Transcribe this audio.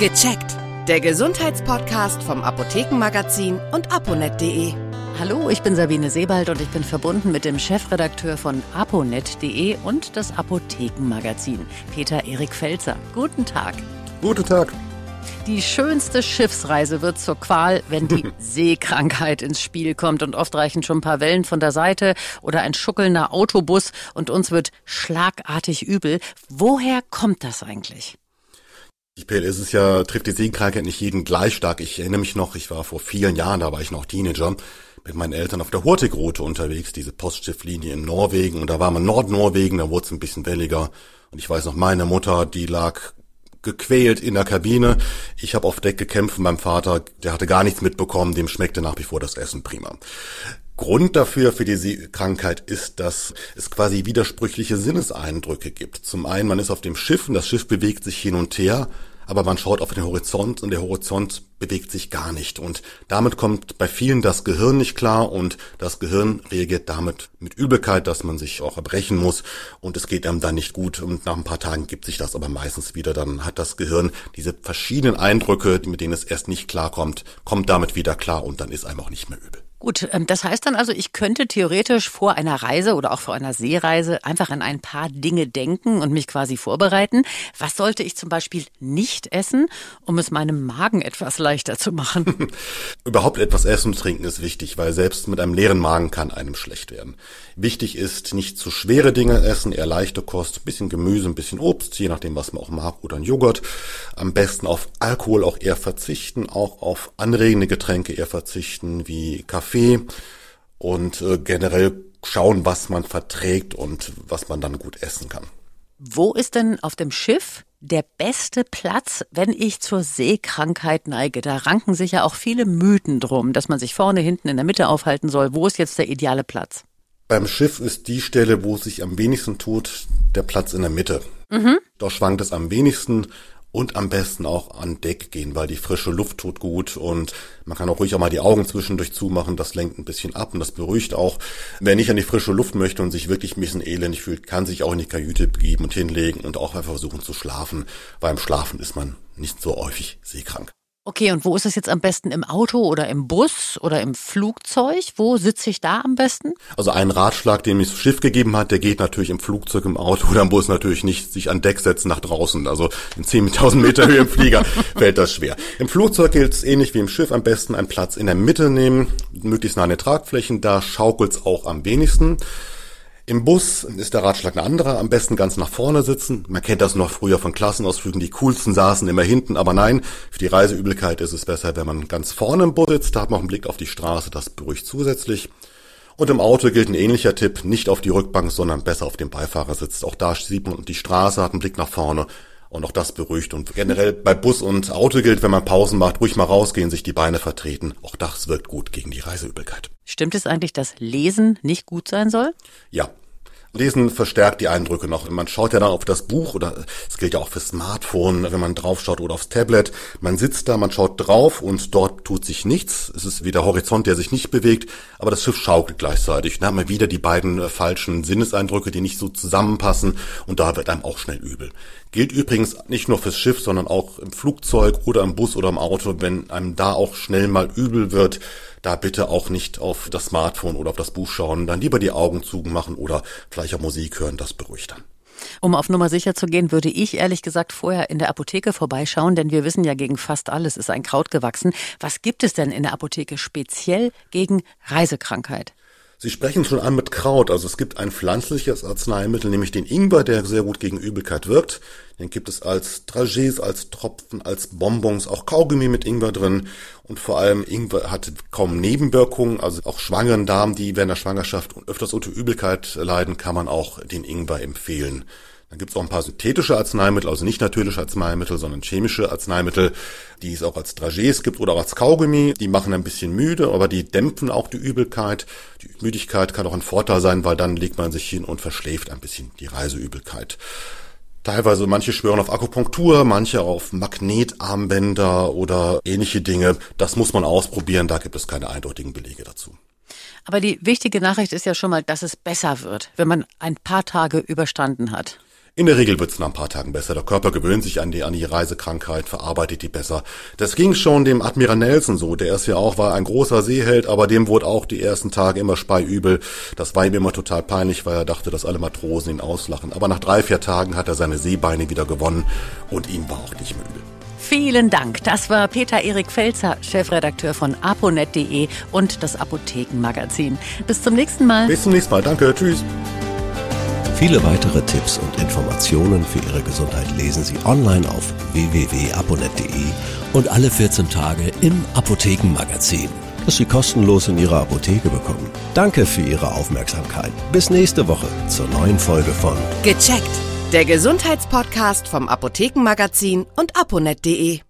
Gecheckt. Der Gesundheitspodcast vom Apothekenmagazin und aponet.de. Hallo, ich bin Sabine Sebald und ich bin verbunden mit dem Chefredakteur von aponet.de und das Apothekenmagazin, Peter Erik Felzer. Guten Tag. Guten Tag. Die schönste Schiffsreise wird zur Qual, wenn die Seekrankheit ins Spiel kommt. Und oft reichen schon ein paar Wellen von der Seite oder ein schuckelnder Autobus und uns wird schlagartig übel. Woher kommt das eigentlich? Prinzipiell ist es ja, trifft die Seekrankheit nicht jeden gleich stark. Ich erinnere mich noch, ich war vor vielen Jahren, da war ich noch Teenager, mit meinen Eltern auf der Hurtigrute unterwegs, diese Postschifflinie in Norwegen. Und da war man Nordnorwegen, da wurde es ein bisschen welliger. Und ich weiß noch, meine Mutter, die lag gequält in der Kabine. Ich habe auf Deck gekämpft mein Vater, der hatte gar nichts mitbekommen, dem schmeckte nach wie vor das Essen prima. Grund dafür für diese Krankheit ist, dass es quasi widersprüchliche Sinneseindrücke gibt. Zum einen, man ist auf dem Schiff und das Schiff bewegt sich hin und her, aber man schaut auf den Horizont und der Horizont bewegt sich gar nicht. Und damit kommt bei vielen das Gehirn nicht klar und das Gehirn reagiert damit mit Übelkeit, dass man sich auch erbrechen muss und es geht einem dann nicht gut und nach ein paar Tagen gibt sich das aber meistens wieder. Dann hat das Gehirn diese verschiedenen Eindrücke, mit denen es erst nicht klarkommt, kommt damit wieder klar und dann ist einem auch nicht mehr übel. Gut, ähm, das heißt dann also, ich könnte theoretisch vor einer Reise oder auch vor einer Seereise einfach an ein paar Dinge denken und mich quasi vorbereiten. Was sollte ich zum Beispiel nicht essen, um es meinem Magen etwas leichter zu machen? Überhaupt etwas essen und trinken ist wichtig, weil selbst mit einem leeren Magen kann einem schlecht werden. Wichtig ist, nicht zu schwere Dinge essen, eher leichte Kost, ein bisschen Gemüse, ein bisschen Obst, je nachdem, was man auch mag, oder ein Joghurt. Am besten auf Alkohol auch eher verzichten, auch auf anregende Getränke eher verzichten, wie Kaffee Kaffee und äh, generell schauen, was man verträgt und was man dann gut essen kann. Wo ist denn auf dem Schiff der beste Platz, wenn ich zur Seekrankheit neige? Da ranken sich ja auch viele Mythen drum, dass man sich vorne, hinten, in der Mitte aufhalten soll. Wo ist jetzt der ideale Platz? Beim Schiff ist die Stelle, wo es sich am wenigsten tut, der Platz in der Mitte. Mhm. Dort schwankt es am wenigsten und am besten auch an Deck gehen, weil die frische Luft tut gut und man kann auch ruhig auch mal die Augen zwischendurch zumachen, das lenkt ein bisschen ab und das beruhigt auch. Wer nicht an die frische Luft möchte und sich wirklich ein bisschen elendig fühlt, kann sich auch in die Kajüte begeben und hinlegen und auch einfach versuchen zu schlafen. Beim Schlafen ist man nicht so häufig seekrank. Okay, und wo ist es jetzt am besten? Im Auto oder im Bus oder im Flugzeug? Wo sitze ich da am besten? Also ein Ratschlag, den mir das Schiff gegeben hat, der geht natürlich im Flugzeug, im Auto oder im Bus natürlich nicht, sich an Deck setzen nach draußen. Also in 10.000 Meter Höhe im Flieger fällt das schwer. Im Flugzeug gilt es ähnlich wie im Schiff, am besten einen Platz in der Mitte nehmen, möglichst nah an den Tragflächen, da schaukelt's auch am wenigsten. Im Bus ist der Ratschlag ein anderer, am besten ganz nach vorne sitzen. Man kennt das noch früher von Klassenausflügen, die coolsten saßen immer hinten, aber nein, für die Reiseübelkeit ist es besser, wenn man ganz vorne im Bus sitzt, da hat man auch einen Blick auf die Straße, das beruhigt zusätzlich. Und im Auto gilt ein ähnlicher Tipp, nicht auf die Rückbank, sondern besser auf dem Beifahrersitz. Auch da sieht man die Straße, hat einen Blick nach vorne und auch das beruhigt. Und generell bei Bus und Auto gilt, wenn man Pausen macht, ruhig mal rausgehen, sich die Beine vertreten. Auch das wirkt gut gegen die Reiseübelkeit. Stimmt es eigentlich, dass Lesen nicht gut sein soll? Ja, Lesen verstärkt die Eindrücke noch. Man schaut ja dann auf das Buch oder es gilt ja auch für Smartphone, wenn man drauf schaut oder aufs Tablet. Man sitzt da, man schaut drauf und dort tut sich nichts. Es ist wie der Horizont, der sich nicht bewegt, aber das Schiff schaukelt gleichzeitig. Dann haben wir wieder die beiden äh, falschen Sinneseindrücke, die nicht so zusammenpassen und da wird einem auch schnell übel. Gilt übrigens nicht nur fürs Schiff, sondern auch im Flugzeug oder im Bus oder im Auto, wenn einem da auch schnell mal übel wird, da bitte auch nicht auf das Smartphone oder auf das Buch schauen, dann lieber die Augen zumachen oder vielleicht auch Musik hören, das beruhigt dann. Um auf Nummer sicher zu gehen, würde ich ehrlich gesagt vorher in der Apotheke vorbeischauen, denn wir wissen ja, gegen fast alles ist ein Kraut gewachsen. Was gibt es denn in der Apotheke speziell gegen Reisekrankheit? Sie sprechen schon an mit Kraut. Also es gibt ein pflanzliches Arzneimittel, nämlich den Ingwer, der sehr gut gegen Übelkeit wirkt. Den gibt es als Dragés, als Tropfen, als Bonbons, auch Kaugummi mit Ingwer drin. Und vor allem Ingwer hat kaum Nebenwirkungen. Also auch schwangeren Damen, die während der Schwangerschaft öfters unter Übelkeit leiden, kann man auch den Ingwer empfehlen. Dann gibt es auch ein paar synthetische Arzneimittel, also nicht natürliche Arzneimittel, sondern chemische Arzneimittel, die es auch als Dragés gibt oder auch als Kaugummi. Die machen ein bisschen müde, aber die dämpfen auch die Übelkeit. Die Müdigkeit kann auch ein Vorteil sein, weil dann legt man sich hin und verschläft ein bisschen die Reiseübelkeit. Teilweise manche schwören auf Akupunktur, manche auf Magnetarmbänder oder ähnliche Dinge. Das muss man ausprobieren, da gibt es keine eindeutigen Belege dazu. Aber die wichtige Nachricht ist ja schon mal, dass es besser wird, wenn man ein paar Tage überstanden hat. In der Regel wird's nach ein paar Tagen besser. Der Körper gewöhnt sich an die, an die Reisekrankheit, verarbeitet die besser. Das ging schon dem Admiral Nelson so. Der ist ja auch, war ein großer Seeheld, aber dem wurde auch die ersten Tage immer speiübel. Das war ihm immer total peinlich, weil er dachte, dass alle Matrosen ihn auslachen. Aber nach drei, vier Tagen hat er seine Seebeine wieder gewonnen und ihm war auch nicht müde. Vielen Dank. Das war Peter Erik Felzer, Chefredakteur von aponet.de und das Apothekenmagazin. Bis zum nächsten Mal. Bis zum nächsten Mal. Danke. Tschüss. Viele weitere Tipps und Informationen für Ihre Gesundheit lesen Sie online auf www.aponet.de und alle 14 Tage im Apothekenmagazin, das Sie kostenlos in Ihrer Apotheke bekommen. Danke für Ihre Aufmerksamkeit. Bis nächste Woche zur neuen Folge von Gecheckt. Der Gesundheitspodcast vom Apothekenmagazin und aponet.de.